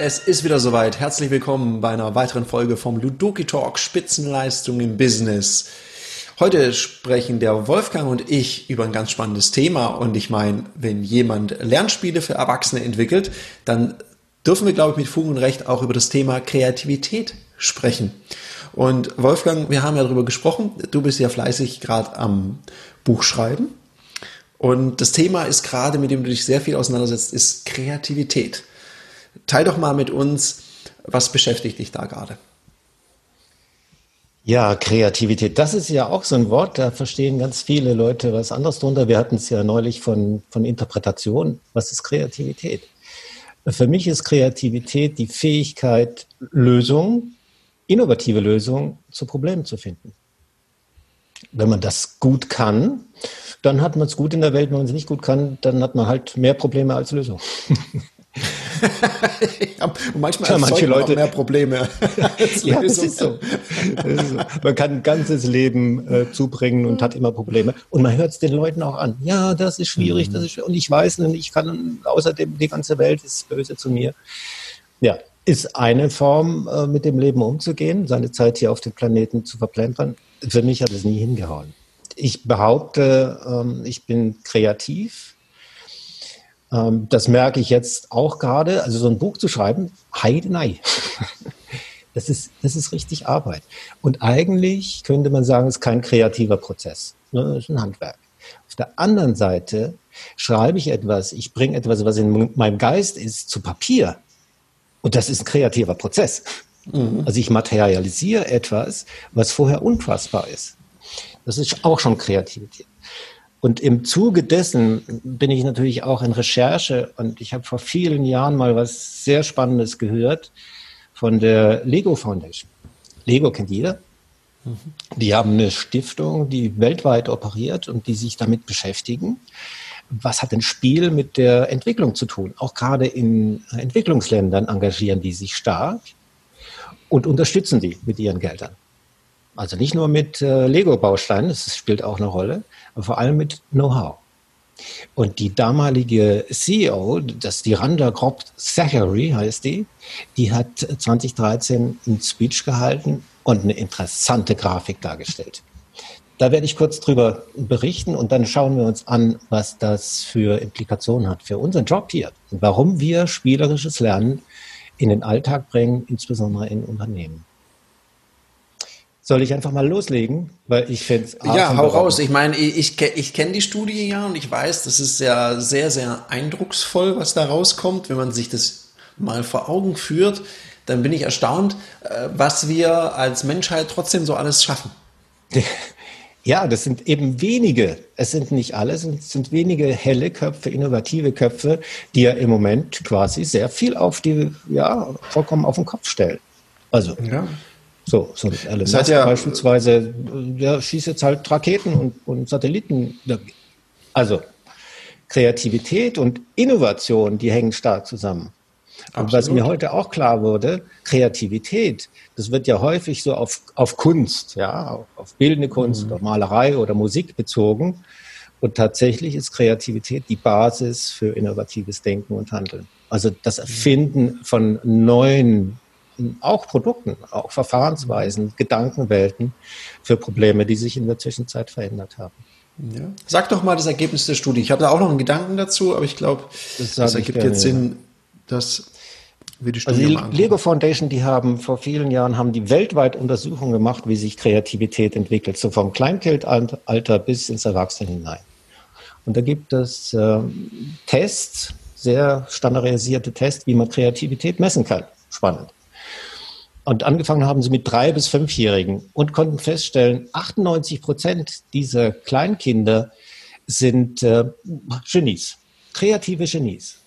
Es ist wieder soweit. Herzlich willkommen bei einer weiteren Folge vom Ludoki Talk Spitzenleistung im Business. Heute sprechen der Wolfgang und ich über ein ganz spannendes Thema und ich meine, wenn jemand Lernspiele für Erwachsene entwickelt, dann dürfen wir, glaube ich, mit Fug und Recht auch über das Thema Kreativität sprechen. Und Wolfgang, wir haben ja darüber gesprochen, du bist ja fleißig gerade am Buch schreiben und das Thema ist gerade, mit dem du dich sehr viel auseinandersetzt, ist Kreativität. Teil doch mal mit uns, was beschäftigt dich da gerade? Ja, Kreativität, das ist ja auch so ein Wort, da verstehen ganz viele Leute was anderes drunter. Wir hatten es ja neulich von, von Interpretation. Was ist Kreativität? Für mich ist Kreativität die Fähigkeit, Lösungen, innovative Lösungen zu Problemen zu finden. Wenn man das gut kann, dann hat man es gut in der Welt. Wenn man es nicht gut kann, dann hat man halt mehr Probleme als Lösungen. und manchmal ja, manche Leute mehr Probleme. ja, das ist, so. das ist, so. Man kann ein ganzes Leben äh, zubringen und hat immer Probleme. Und man hört es den Leuten auch an. Ja, das ist schwierig, mhm. das ist schwierig. Und ich weiß nicht, ich kann außerdem die ganze Welt ist böse zu mir. Ja, ist eine Form, äh, mit dem Leben umzugehen, seine Zeit hier auf dem Planeten zu verplempern. Für mich hat es nie hingehauen. Ich behaupte, ähm, ich bin kreativ ähm, das merke ich jetzt auch gerade. Also so ein Buch zu schreiben, heidenei. Das ist, das ist richtig Arbeit. Und eigentlich könnte man sagen, es ist kein kreativer Prozess. Ne? Das ist ein Handwerk. Auf der anderen Seite schreibe ich etwas, ich bringe etwas, was in meinem Geist ist, zu Papier. Und das ist ein kreativer Prozess. Mhm. Also ich materialisiere etwas, was vorher unfassbar ist. Das ist auch schon Kreativität. Und im Zuge dessen bin ich natürlich auch in Recherche und ich habe vor vielen Jahren mal was sehr Spannendes gehört von der Lego Foundation. Lego kennt jeder. Mhm. Die haben eine Stiftung, die weltweit operiert und die sich damit beschäftigen. Was hat ein Spiel mit der Entwicklung zu tun? Auch gerade in Entwicklungsländern engagieren die sich stark und unterstützen die mit ihren Geldern. Also nicht nur mit äh, Lego-Bausteinen, das spielt auch eine Rolle, aber vor allem mit Know-how. Und die damalige CEO, das ist die Randa Grob Zachary heißt die, die hat 2013 einen Speech gehalten und eine interessante Grafik dargestellt. Da werde ich kurz drüber berichten und dann schauen wir uns an, was das für Implikationen hat für unseren Job hier und warum wir spielerisches Lernen in den Alltag bringen, insbesondere in Unternehmen. Soll ich einfach mal loslegen? Weil ich finde Ja, hau raus. Ich meine, ich, ich, ich kenne die Studie ja und ich weiß, das ist ja sehr, sehr eindrucksvoll, was da rauskommt. Wenn man sich das mal vor Augen führt, dann bin ich erstaunt, äh, was wir als Menschheit trotzdem so alles schaffen. Ja, das sind eben wenige. Es sind nicht alle, es sind, sind wenige helle Köpfe, innovative Köpfe, die ja im Moment quasi sehr viel auf die, ja, vollkommen auf den Kopf stellen. Also, ja. So, so Elon Musk ja, beispielsweise, der schießt jetzt halt Raketen und, und Satelliten. Also Kreativität und Innovation, die hängen stark zusammen. Absolut. Und was mir heute auch klar wurde, Kreativität, das wird ja häufig so auf, auf Kunst, ja, auf, bildende Kunst mhm. oder Malerei oder Musik bezogen. Und tatsächlich ist Kreativität die Basis für innovatives Denken und Handeln. Also das Erfinden von neuen auch Produkten, auch Verfahrensweisen, Gedankenwelten für Probleme, die sich in der Zwischenzeit verändert haben. Ja. Sag doch mal das Ergebnis der Studie. Ich habe da auch noch einen Gedanken dazu, aber ich glaube, das, das ergibt gerne, jetzt Sinn, dass wir die Studie also die Lego Foundation, die haben vor vielen Jahren haben die weltweit Untersuchungen gemacht, wie sich Kreativität entwickelt, so vom Kleinkindalter bis ins Erwachsene hinein. Und da gibt es äh, Tests, sehr standardisierte Tests, wie man Kreativität messen kann. Spannend. Und angefangen haben sie mit drei bis fünfjährigen und konnten feststellen, 98 Prozent dieser Kleinkinder sind äh, Genies, kreative Genies.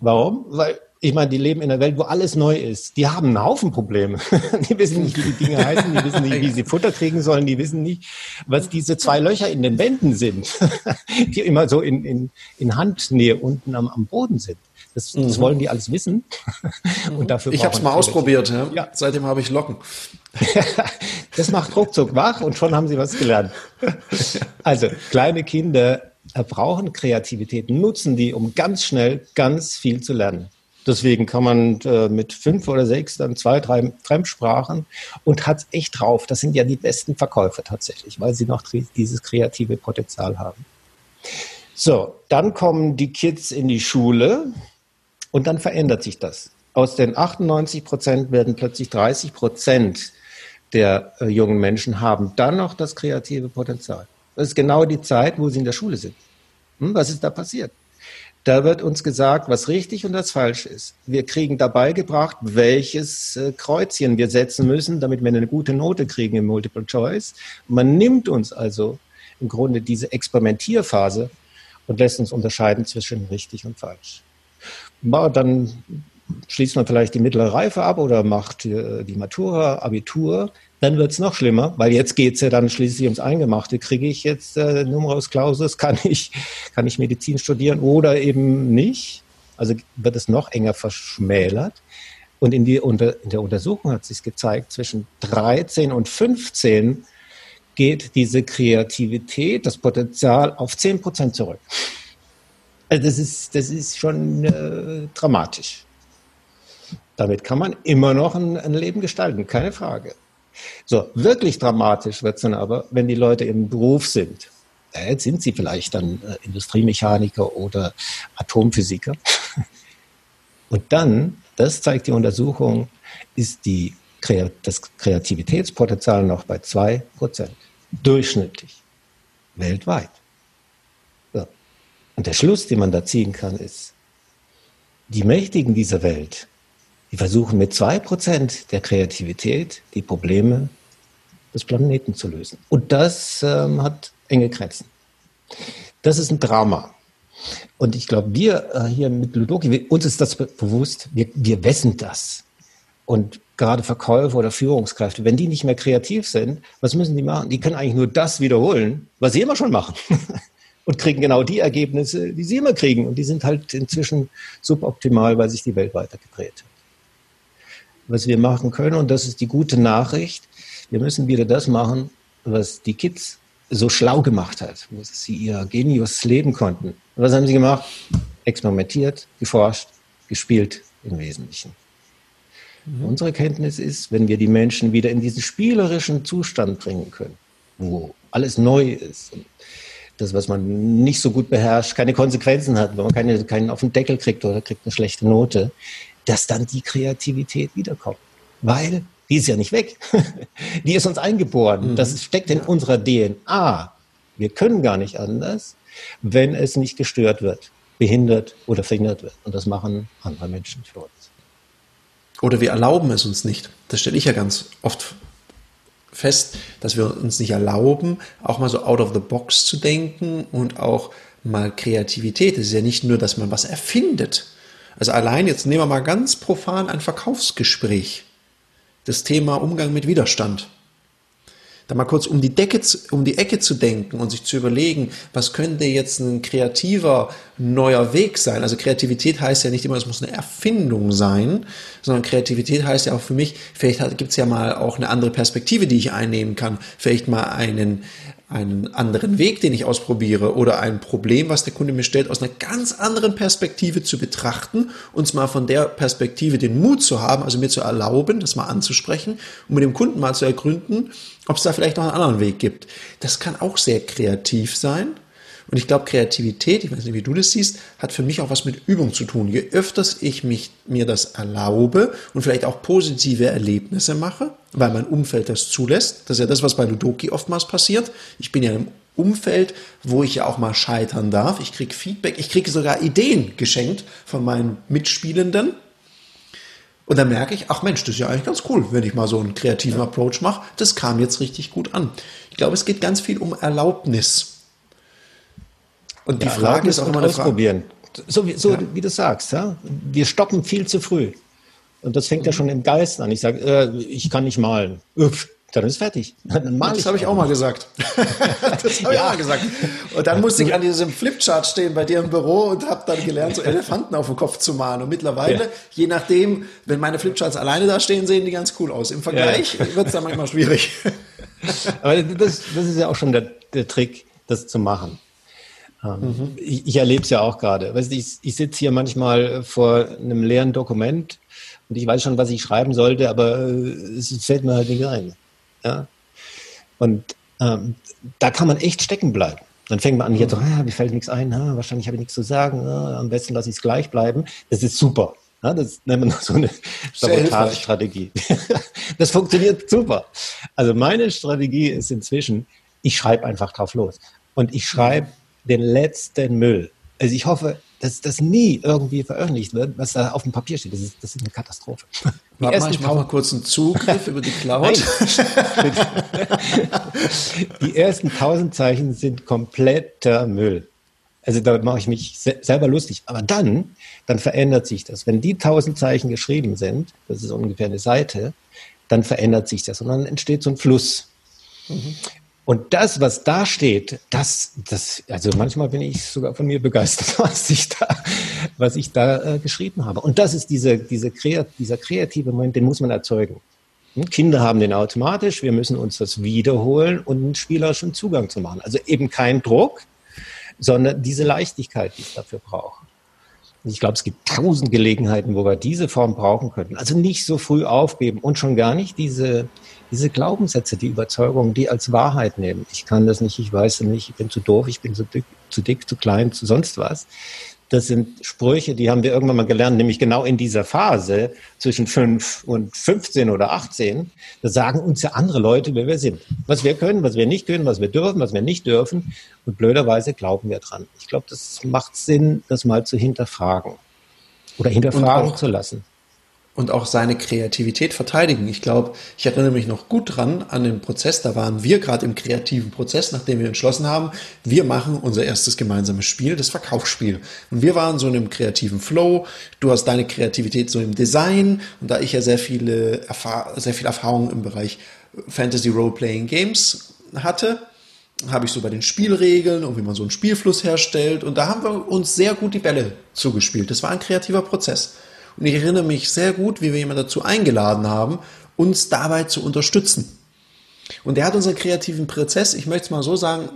Warum? Weil ich meine, die leben in einer Welt, wo alles neu ist. Die haben einen Haufen Probleme. die wissen nicht, wie die Dinge heißen, die wissen nicht, wie sie Futter kriegen sollen, die wissen nicht, was diese zwei Löcher in den Wänden sind, die immer so in, in, in Handnähe unten am, am Boden sind. Das, das mhm. wollen die alles wissen. Und dafür ich habe es mal ausprobiert. Ja. ja. Seitdem habe ich Locken. das macht ruckzuck wach und schon haben sie was gelernt. Also kleine Kinder brauchen Kreativität, nutzen die, um ganz schnell ganz viel zu lernen. Deswegen kann man äh, mit fünf oder sechs dann zwei, drei Fremdsprachen und hat es echt drauf. Das sind ja die besten Verkäufer tatsächlich, weil sie noch dieses kreative Potenzial haben. So, dann kommen die Kids in die Schule und dann verändert sich das. Aus den 98 Prozent werden plötzlich 30 Prozent der äh, jungen Menschen haben dann noch das kreative Potenzial. Das ist genau die Zeit, wo sie in der Schule sind. Hm, was ist da passiert? Da wird uns gesagt, was richtig und was falsch ist. Wir kriegen dabei gebracht, welches äh, Kreuzchen wir setzen müssen, damit wir eine gute Note kriegen im Multiple Choice. Man nimmt uns also im Grunde diese Experimentierphase und lässt uns unterscheiden zwischen richtig und falsch. Dann schließt man vielleicht die mittlere Reife ab oder macht äh, die Matura, Abitur. Dann wird es noch schlimmer, weil jetzt geht es ja dann schließlich ums Eingemachte. Kriege ich jetzt äh, Numerus Clausus, kann ich, kann ich Medizin studieren oder eben nicht? Also wird es noch enger verschmälert. Und in, die, unter, in der Untersuchung hat sich gezeigt, zwischen 13 und 15 geht diese Kreativität, das Potenzial auf 10 Prozent zurück. Also das ist, das ist schon äh, dramatisch. Damit kann man immer noch ein, ein Leben gestalten, keine Frage. So, wirklich dramatisch wird es dann aber, wenn die Leute im Beruf sind. jetzt sind sie vielleicht dann äh, Industriemechaniker oder Atomphysiker. Und dann, das zeigt die Untersuchung, ist die, das Kreativitätspotenzial noch bei 2%. Durchschnittlich. Weltweit. So. Und der Schluss, den man da ziehen kann, ist, die Mächtigen dieser Welt die versuchen mit zwei Prozent der Kreativität die Probleme des Planeten zu lösen. Und das ähm, hat enge Grenzen. Das ist ein Drama. Und ich glaube, wir äh, hier mit Ludoki, uns ist das bewusst, wir, wir wissen das. Und gerade Verkäufer oder Führungskräfte, wenn die nicht mehr kreativ sind, was müssen die machen? Die können eigentlich nur das wiederholen, was sie immer schon machen. und kriegen genau die Ergebnisse, die sie immer kriegen. Und die sind halt inzwischen suboptimal, weil sich die Welt weitergedreht hat was wir machen können. Und das ist die gute Nachricht. Wir müssen wieder das machen, was die Kids so schlau gemacht hat, wo sie ihr Genius leben konnten. Was haben sie gemacht? Experimentiert, geforscht, gespielt im Wesentlichen. Mhm. Unsere Kenntnis ist, wenn wir die Menschen wieder in diesen spielerischen Zustand bringen können, wo alles neu ist, und das, was man nicht so gut beherrscht, keine Konsequenzen hat, wenn man keine, keinen auf den Deckel kriegt oder kriegt eine schlechte Note, dass dann die Kreativität wiederkommt. Weil die ist ja nicht weg. die ist uns eingeboren. Mhm. Das steckt in unserer DNA. Wir können gar nicht anders, wenn es nicht gestört wird, behindert oder verhindert wird. Und das machen andere Menschen für uns. Oder wir erlauben es uns nicht. Das stelle ich ja ganz oft fest, dass wir uns nicht erlauben, auch mal so out of the box zu denken und auch mal Kreativität. Es ist ja nicht nur, dass man was erfindet, also allein jetzt nehmen wir mal ganz profan ein Verkaufsgespräch. Das Thema Umgang mit Widerstand. Da mal kurz um die, Decke, um die Ecke zu denken und sich zu überlegen, was könnte jetzt ein kreativer neuer Weg sein. Also Kreativität heißt ja nicht immer, es muss eine Erfindung sein, sondern Kreativität heißt ja auch für mich, vielleicht gibt es ja mal auch eine andere Perspektive, die ich einnehmen kann. Vielleicht mal einen, einen anderen Weg, den ich ausprobiere oder ein Problem, was der Kunde mir stellt, aus einer ganz anderen Perspektive zu betrachten und mal von der Perspektive den Mut zu haben, also mir zu erlauben, das mal anzusprechen und mit dem Kunden mal zu ergründen, ob es da vielleicht noch einen anderen Weg gibt. Das kann auch sehr kreativ sein und ich glaube, Kreativität, ich weiß nicht, wie du das siehst, hat für mich auch was mit Übung zu tun. Je öfters ich mich, mir das erlaube und vielleicht auch positive Erlebnisse mache, weil mein Umfeld das zulässt, das ist ja das, was bei Ludoki oftmals passiert. Ich bin ja im Umfeld, wo ich ja auch mal scheitern darf. Ich kriege Feedback, ich kriege sogar Ideen geschenkt von meinen Mitspielenden. Und dann merke ich, ach Mensch, das ist ja eigentlich ganz cool, wenn ich mal so einen kreativen Approach mache. Das kam jetzt richtig gut an. Ich glaube, es geht ganz viel um Erlaubnis. Und die ja, Frage ist auch immer ausprobieren. So, wie, so ja. wie du sagst, ja? wir stoppen viel zu früh. Und das fängt ja schon im Geist an. Ich sage, äh, ich kann nicht malen. Uff, dann ist fertig. Dann mal das habe ich auch mal gesagt. das habe ja. ich auch mal gesagt. Und dann musste ich an diesem Flipchart stehen bei dir im Büro und habe dann gelernt, so Elefanten auf dem Kopf zu malen. Und mittlerweile, ja. je nachdem, wenn meine Flipcharts alleine da stehen, sehen die ganz cool aus. Im Vergleich ja. wird es dann manchmal schwierig. Aber das, das ist ja auch schon der, der Trick, das zu machen. Ähm, mhm. Ich, ich erlebe es ja auch gerade. Weißt, ich, ich sitze hier manchmal vor einem leeren Dokument und ich weiß schon, was ich schreiben sollte, aber äh, es fällt mir halt nicht ein. Ja? Und ähm, da kann man echt stecken bleiben. Dann fängt man an, hier, mhm. ah, mir fällt nichts ein, ah, wahrscheinlich habe ich nichts zu sagen, ah, am besten lasse ich es gleich bleiben. Das ist super. Ja, das nennt man so eine Sabotage-Strategie. das funktioniert super. Also meine Strategie ist inzwischen, ich schreibe einfach drauf los. Und ich schreibe den letzten Müll. Also ich hoffe, dass das nie irgendwie veröffentlicht wird, was da auf dem Papier steht. Das ist, das ist eine Katastrophe. Warte mal, ich mache mal kurz einen Zugriff über die Cloud. die ersten tausend Zeichen sind kompletter Müll. Also da mache ich mich se selber lustig. Aber dann, dann verändert sich das. Wenn die tausend Zeichen geschrieben sind, das ist ungefähr eine Seite, dann verändert sich das und dann entsteht so ein Fluss. Mhm. Und das, was da steht, das, das, also manchmal bin ich sogar von mir begeistert, was ich da, was ich da äh, geschrieben habe. Und das ist diese, diese kreat, dieser kreative Moment, den muss man erzeugen. Hm? Kinder haben den automatisch, wir müssen uns das wiederholen und einen spielerischen Zugang zu machen. Also eben kein Druck, sondern diese Leichtigkeit, die es dafür braucht. Ich glaube, es gibt tausend Gelegenheiten, wo wir diese Form brauchen könnten. Also nicht so früh aufgeben und schon gar nicht diese, diese Glaubenssätze, die Überzeugungen, die als Wahrheit nehmen. Ich kann das nicht, ich weiß es nicht, ich bin zu doof, ich bin zu dick, zu dick, zu klein, zu sonst was. Das sind Sprüche, die haben wir irgendwann mal gelernt, nämlich genau in dieser Phase zwischen fünf und 15 oder 18. Da sagen uns ja andere Leute, wer wir sind. Was wir können, was wir nicht können, was wir dürfen, was wir nicht dürfen. Und blöderweise glauben wir dran. Ich glaube, das macht Sinn, das mal zu hinterfragen. Oder hinterfragen zu lassen und auch seine Kreativität verteidigen. Ich glaube, ich erinnere mich noch gut dran an den Prozess, da waren wir gerade im kreativen Prozess, nachdem wir entschlossen haben, wir machen unser erstes gemeinsames Spiel, das Verkaufsspiel. Und wir waren so in einem kreativen Flow, du hast deine Kreativität so im Design und da ich ja sehr viele Erfahr sehr viel Erfahrung im Bereich Fantasy Role-Playing Games hatte, habe ich so bei den Spielregeln und wie man so einen Spielfluss herstellt und da haben wir uns sehr gut die Bälle zugespielt. Das war ein kreativer Prozess. Und ich erinnere mich sehr gut, wie wir jemanden dazu eingeladen haben, uns dabei zu unterstützen. Und der hat unseren kreativen Prozess, ich möchte es mal so sagen,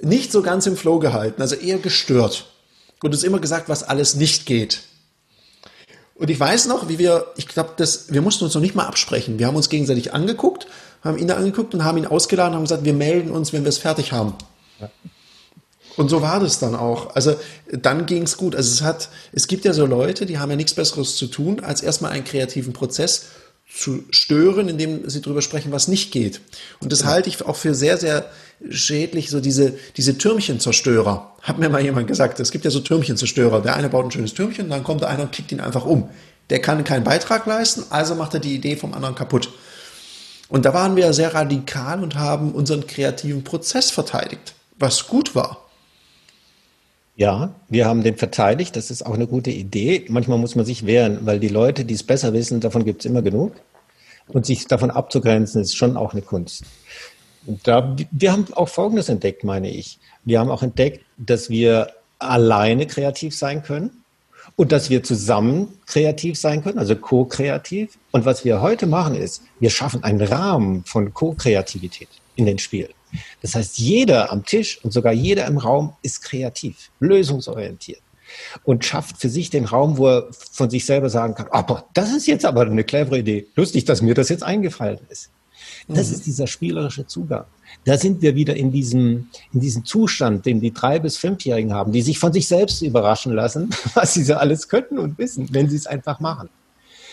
nicht so ganz im Flow gehalten, also eher gestört. Und uns immer gesagt, was alles nicht geht. Und ich weiß noch, wie wir, ich glaube, wir mussten uns noch nicht mal absprechen. Wir haben uns gegenseitig angeguckt, haben ihn da angeguckt und haben ihn ausgeladen und haben gesagt, wir melden uns, wenn wir es fertig haben. Ja. Und so war das dann auch. Also dann ging es gut. Also es hat, es gibt ja so Leute, die haben ja nichts Besseres zu tun, als erstmal einen kreativen Prozess zu stören, indem sie darüber sprechen, was nicht geht. Und das ja. halte ich auch für sehr, sehr schädlich, so diese, diese Türmchenzerstörer. Hat mir mal jemand gesagt, es gibt ja so Türmchenzerstörer. Der eine baut ein schönes Türmchen, dann kommt der eine und kickt ihn einfach um. Der kann keinen Beitrag leisten, also macht er die Idee vom anderen kaputt. Und da waren wir sehr radikal und haben unseren kreativen Prozess verteidigt, was gut war. Ja, wir haben den verteidigt. Das ist auch eine gute Idee. Manchmal muss man sich wehren, weil die Leute, die es besser wissen, davon gibt es immer genug. Und sich davon abzugrenzen, ist schon auch eine Kunst. Da, wir haben auch Folgendes entdeckt, meine ich. Wir haben auch entdeckt, dass wir alleine kreativ sein können und dass wir zusammen kreativ sein können, also co-kreativ. Und was wir heute machen ist, wir schaffen einen Rahmen von Co-Kreativität in den Spielen. Das heißt, jeder am Tisch und sogar jeder im Raum ist kreativ, lösungsorientiert und schafft für sich den Raum, wo er von sich selber sagen kann, aber das ist jetzt aber eine clevere Idee. Lustig, dass mir das jetzt eingefallen ist. Das mhm. ist dieser spielerische Zugang. Da sind wir wieder in diesem, in diesem Zustand, den die drei bis fünfjährigen haben, die sich von sich selbst überraschen lassen, was sie so alles könnten und wissen, wenn sie es einfach machen.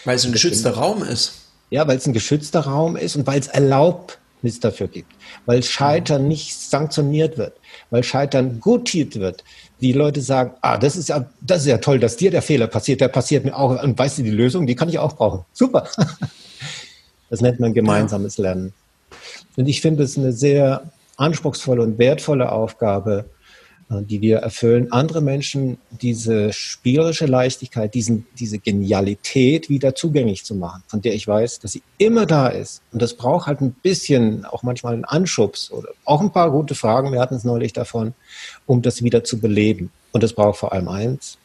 Weil es ein geschützter Raum ist. Ja, weil es ein geschützter Raum ist und weil es erlaubt nichts dafür gibt, weil Scheitern nicht sanktioniert wird, weil Scheitern gutiert wird. Die Leute sagen, ah, das ist ja, das ist ja toll, dass dir der Fehler passiert, der passiert mir auch. Und weißt du, die Lösung, die kann ich auch brauchen. Super. Das nennt man gemeinsames Lernen. Und ich finde es eine sehr anspruchsvolle und wertvolle Aufgabe, die wir erfüllen, andere Menschen diese spielerische Leichtigkeit, diesen, diese Genialität wieder zugänglich zu machen, von der ich weiß, dass sie immer da ist. Und das braucht halt ein bisschen, auch manchmal einen Anschubs oder auch ein paar gute Fragen, wir hatten es neulich davon, um das wieder zu beleben. Und das braucht vor allem eins,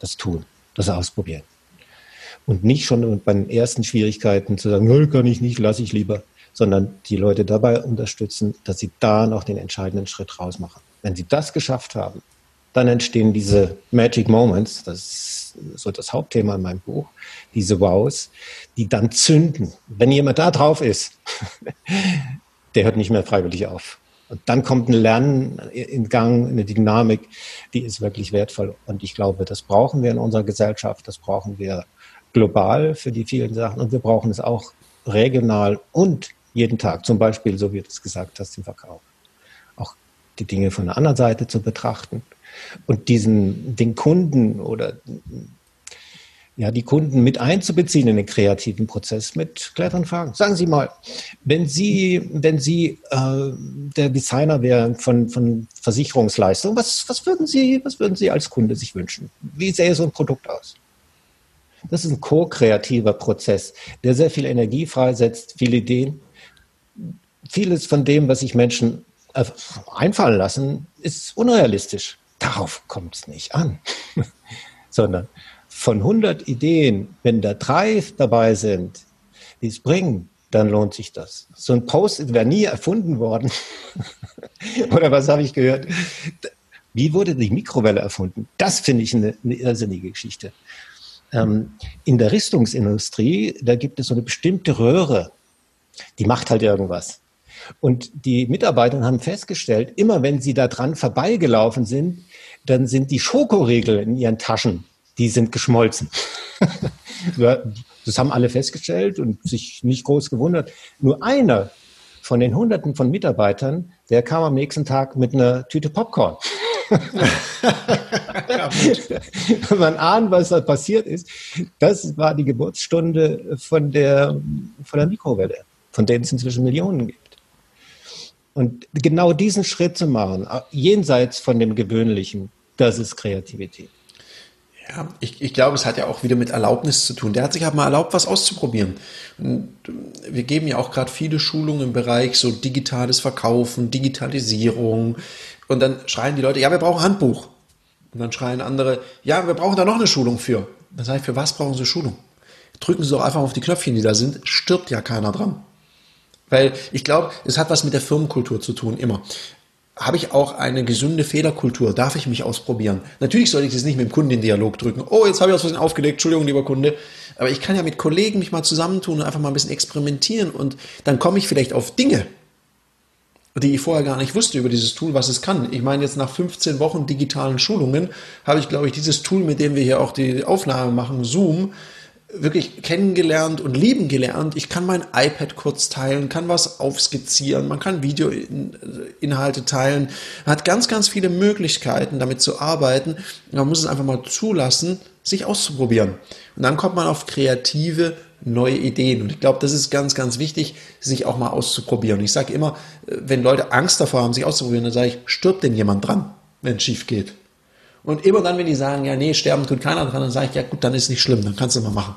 das Tun, das Ausprobieren. Und nicht schon bei den ersten Schwierigkeiten zu sagen, kann ich nicht, lasse ich lieber, sondern die Leute dabei unterstützen, dass sie da noch den entscheidenden Schritt rausmachen. Wenn sie das geschafft haben, dann entstehen diese Magic Moments, das ist so das Hauptthema in meinem Buch, diese Wows, die dann zünden. Wenn jemand da drauf ist, der hört nicht mehr freiwillig auf. Und dann kommt ein Lernen in Gang, eine Dynamik, die ist wirklich wertvoll. Und ich glaube, das brauchen wir in unserer Gesellschaft, das brauchen wir global für die vielen Sachen und wir brauchen es auch regional und jeden Tag, zum Beispiel, so wie du es gesagt hast, im Verkauf. Die Dinge von der anderen Seite zu betrachten und diesen, den Kunden oder ja, die Kunden mit einzubeziehen in den kreativen Prozess mit cleveren Fragen. Sagen Sie mal, wenn Sie, wenn Sie äh, der Designer wären von, von Versicherungsleistungen, was, was, würden Sie, was würden Sie als Kunde sich wünschen? Wie sähe so ein Produkt aus? Das ist ein ko-kreativer Prozess, der sehr viel Energie freisetzt, viele Ideen. Vieles von dem, was sich Menschen äh, einfallen lassen, ist unrealistisch. Darauf kommt es nicht an, sondern von 100 Ideen, wenn da drei dabei sind, die es bringen, dann lohnt sich das. So ein Post wäre nie erfunden worden. Oder was habe ich gehört? Wie wurde die Mikrowelle erfunden? Das finde ich eine, eine irrsinnige Geschichte. Ähm, in der Rüstungsindustrie, da gibt es so eine bestimmte Röhre, die macht halt irgendwas. Und die Mitarbeiter haben festgestellt, immer wenn sie da dran vorbeigelaufen sind, dann sind die Schokoriegel in ihren Taschen, die sind geschmolzen. das haben alle festgestellt und sich nicht groß gewundert. Nur einer von den Hunderten von Mitarbeitern, der kam am nächsten Tag mit einer Tüte Popcorn. Man ahnt, was da passiert ist. Das war die Geburtsstunde von der, von der Mikrowelle, von denen es inzwischen Millionen gibt. Und genau diesen Schritt zu machen, jenseits von dem Gewöhnlichen, das ist Kreativität. Ja, ich, ich glaube, es hat ja auch wieder mit Erlaubnis zu tun. Der hat sich halt mal erlaubt, was auszuprobieren. Und wir geben ja auch gerade viele Schulungen im Bereich so digitales Verkaufen, Digitalisierung. Und dann schreien die Leute, ja, wir brauchen ein Handbuch. Und dann schreien andere, ja, wir brauchen da noch eine Schulung für. Dann sage ich, für was brauchen Sie Schulung? Drücken Sie doch einfach auf die Knöpfchen, die da sind, stirbt ja keiner dran. Weil ich glaube, es hat was mit der Firmenkultur zu tun, immer habe ich auch eine gesunde Fehlerkultur? Darf ich mich ausprobieren? Natürlich sollte ich das nicht mit dem Kunden in Dialog drücken. Oh, jetzt habe ich was Versehen aufgelegt. Entschuldigung, lieber Kunde. Aber ich kann ja mit Kollegen mich mal zusammentun und einfach mal ein bisschen experimentieren und dann komme ich vielleicht auf Dinge, die ich vorher gar nicht wusste über dieses Tool, was es kann. Ich meine, jetzt nach 15 Wochen digitalen Schulungen habe ich, glaube ich, dieses Tool, mit dem wir hier auch die Aufnahme machen, Zoom, wirklich kennengelernt und lieben gelernt. Ich kann mein iPad kurz teilen, kann was aufskizzieren, man kann Videoinhalte teilen, man hat ganz, ganz viele Möglichkeiten, damit zu arbeiten. Man muss es einfach mal zulassen, sich auszuprobieren. Und dann kommt man auf kreative, neue Ideen. Und ich glaube, das ist ganz, ganz wichtig, sich auch mal auszuprobieren. ich sage immer, wenn Leute Angst davor haben, sich auszuprobieren, dann sage ich, stirbt denn jemand dran, wenn es schief geht? Und immer dann, wenn die sagen, ja, nee, sterben tut keiner dran, dann sage ich, ja gut, dann ist nicht schlimm, dann kannst du mal machen.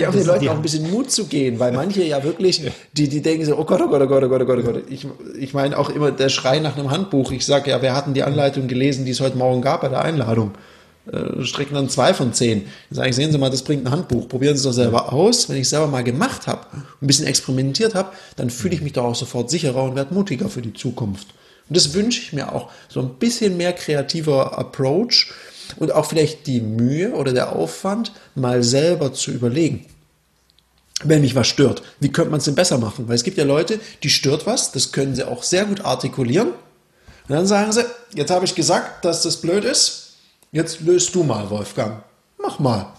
Ja, um den Leuten auch ein bisschen Mut zu gehen, weil manche ja wirklich, die, die denken so, oh Gott, oh Gott, oh Gott, oh Gott, oh Gott, oh Gott. Ich, ich meine auch immer der Schrei nach einem Handbuch. Ich sage ja, wir hatten die Anleitung gelesen, die es heute Morgen gab bei der Einladung. Äh, strecken dann zwei von zehn. Dann sage ich, sehen Sie mal, das bringt ein Handbuch. Probieren Sie es doch selber aus. Wenn ich es selber mal gemacht habe, ein bisschen experimentiert habe, dann fühle ich mich doch auch sofort sicherer und werde mutiger für die Zukunft. Und das wünsche ich mir auch. So ein bisschen mehr kreativer Approach und auch vielleicht die Mühe oder der Aufwand, mal selber zu überlegen. Wenn mich was stört, wie könnte man es denn besser machen? Weil es gibt ja Leute, die stört was, das können sie auch sehr gut artikulieren. Und dann sagen sie, jetzt habe ich gesagt, dass das blöd ist, jetzt löst du mal, Wolfgang. Mach mal.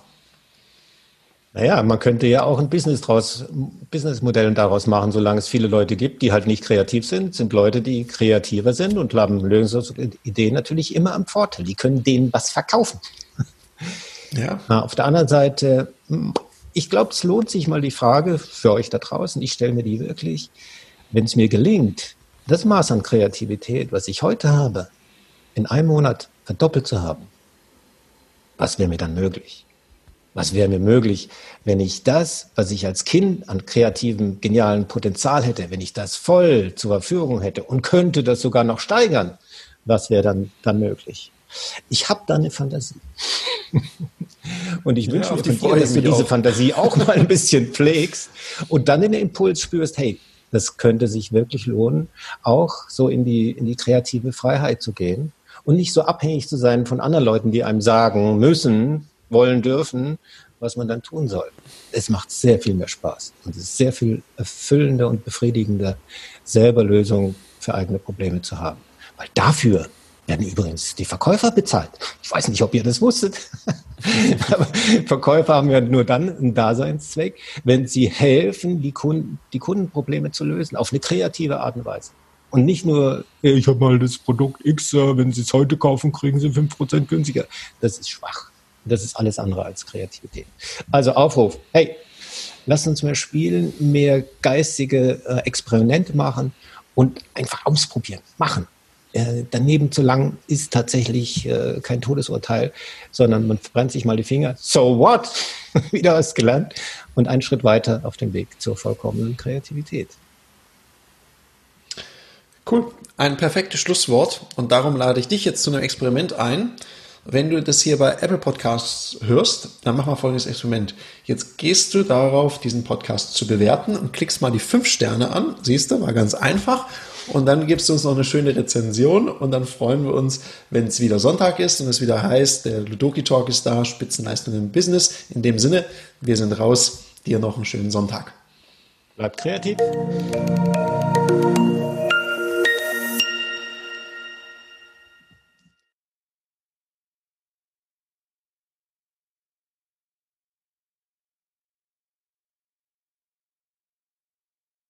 Naja, man könnte ja auch ein Business draus, Businessmodell daraus machen, solange es viele Leute gibt, die halt nicht kreativ sind, sind Leute, die kreativer sind und haben Lösungsideen natürlich immer am Vorteil. Die können denen was verkaufen. Ja. Na, auf der anderen Seite, ich glaube, es lohnt sich mal die Frage für euch da draußen, ich stelle mir die wirklich, wenn es mir gelingt, das Maß an Kreativität, was ich heute habe, in einem Monat verdoppelt zu haben, was wäre mir dann möglich? Was wäre mir möglich, wenn ich das, was ich als Kind an kreativem, genialen Potenzial hätte, wenn ich das voll zur Verfügung hätte und könnte das sogar noch steigern? Was wäre dann, dann möglich? Ich habe da eine Fantasie. und ich wünsche ja, mir von dir, dass du diese auch. Fantasie auch mal ein bisschen pflegst und dann den Impuls spürst, hey, das könnte sich wirklich lohnen, auch so in die, in die kreative Freiheit zu gehen und nicht so abhängig zu sein von anderen Leuten, die einem sagen müssen, wollen, dürfen, was man dann tun soll. Es macht sehr viel mehr Spaß und es ist sehr viel erfüllender und befriedigender, selber Lösungen für eigene Probleme zu haben. Weil dafür werden übrigens die Verkäufer bezahlt. Ich weiß nicht, ob ihr das wusstet. Aber Verkäufer haben ja nur dann einen Daseinszweck, wenn sie helfen, die, Kunden, die Kundenprobleme zu lösen, auf eine kreative Art und Weise. Und nicht nur, ich habe mal das Produkt X, äh, wenn Sie es heute kaufen, kriegen Sie 5% günstiger. Das ist schwach. Das ist alles andere als Kreativität. Also Aufruf, hey, lasst uns mehr spielen, mehr geistige äh, Experimente machen und einfach ausprobieren, machen. Äh, daneben zu lang ist tatsächlich äh, kein Todesurteil, sondern man verbrennt sich mal die Finger. So what? Wieder was gelernt und einen Schritt weiter auf dem Weg zur vollkommenen Kreativität. Cool. Ein perfektes Schlusswort und darum lade ich dich jetzt zu einem Experiment ein. Wenn du das hier bei Apple Podcasts hörst, dann mach mal folgendes Experiment. Jetzt gehst du darauf, diesen Podcast zu bewerten und klickst mal die fünf Sterne an. Siehst du, war ganz einfach. Und dann gibst du uns noch eine schöne Rezension und dann freuen wir uns, wenn es wieder Sonntag ist und es wieder heißt, der Ludoki Talk ist da, Spitzenleistung im Business. In dem Sinne, wir sind raus. Dir noch einen schönen Sonntag. Bleibt kreativ.